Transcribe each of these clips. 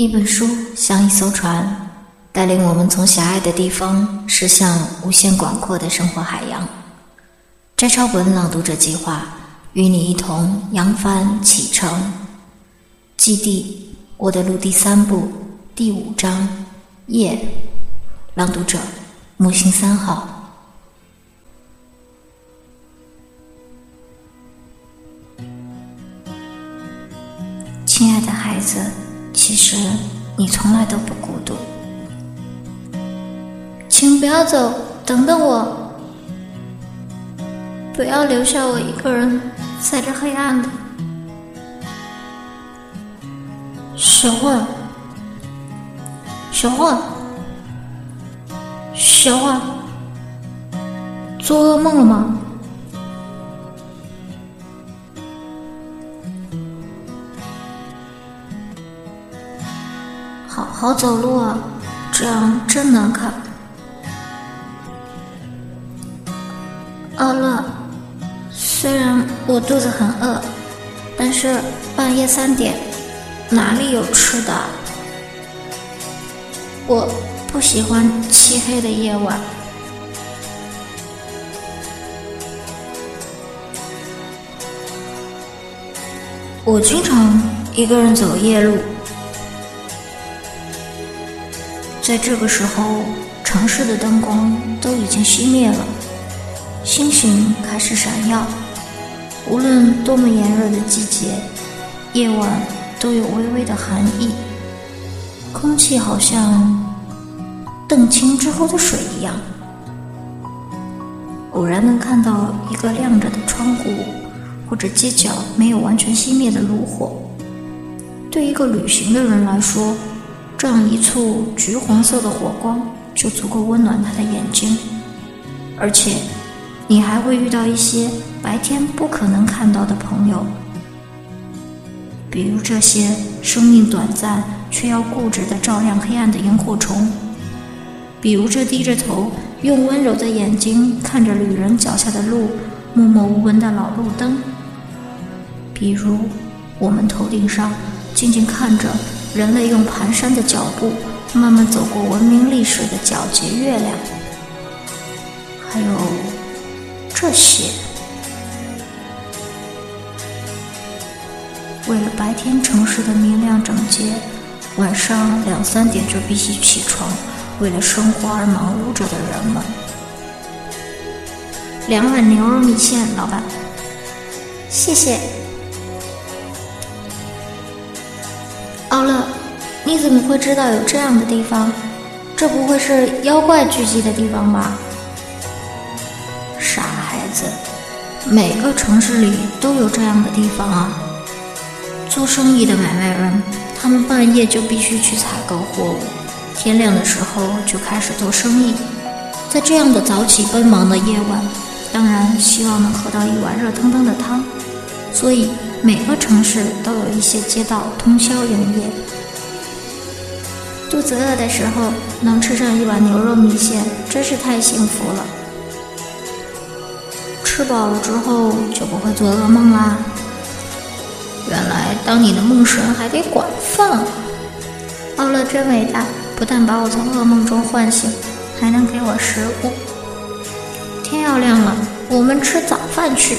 一本书像一艘船，带领我们从狭隘的地方驶向无限广阔的生活海洋。摘抄本朗读者计划与你一同扬帆启程。基地，我的路第三部第五章，夜。朗读者：木星三号。亲爱的孩子。其实你从来都不孤独，请不要走，等等我，不要留下我一个人在这黑暗的。小焕，小焕，小焕，做噩梦了吗？好走路啊，这样真难看。阿乐，虽然我肚子很饿，但是半夜三点哪里有吃的？我不喜欢漆黑的夜晚。我经常一个人走夜路。在这个时候，城市的灯光都已经熄灭了，星星开始闪耀。无论多么炎热的季节，夜晚都有微微的寒意。空气好像澄清之后的水一样。偶然能看到一个亮着的窗户，或者街角没有完全熄灭的炉火，对一个旅行的人来说。这样一簇橘黄色的火光就足够温暖他的眼睛，而且你还会遇到一些白天不可能看到的朋友，比如这些生命短暂却要固执地照亮黑暗的萤火虫，比如这低着头用温柔的眼睛看着旅人脚下的路默默无闻的老路灯，比如我们头顶上静静看着。人类用蹒跚的脚步，慢慢走过文明历史的皎洁月亮，还有这些。为了白天城市的明亮整洁，晚上两三点就必须起床，为了生活而忙碌着的人们。两碗牛肉米线，老板，谢谢。奥乐，你怎么会知道有这样的地方？这不会是妖怪聚集的地方吧？傻孩子，每个城市里都有这样的地方啊。做生意的买卖人，他们半夜就必须去采购货物，天亮的时候就开始做生意。在这样的早起奔忙的夜晚，当然希望能喝到一碗热腾腾的汤，所以。每个城市都有一些街道通宵营业。肚子饿的时候能吃上一碗牛肉米线，真是太幸福了。吃饱了之后就不会做噩梦啦。原来当你的梦神还得管饭。奥乐真伟大，不但把我从噩梦中唤醒，还能给我食物。天要亮了，我们吃早饭去。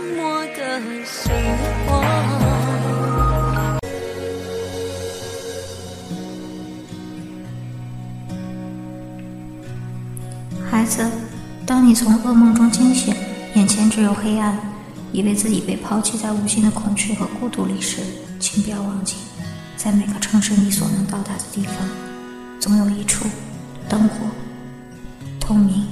孩子，当你从噩梦中惊醒，眼前只有黑暗，以为自己被抛弃在无尽的恐惧和孤独里时，请不要忘记，在每个城市你所能到达的地方，总有一处灯火通明。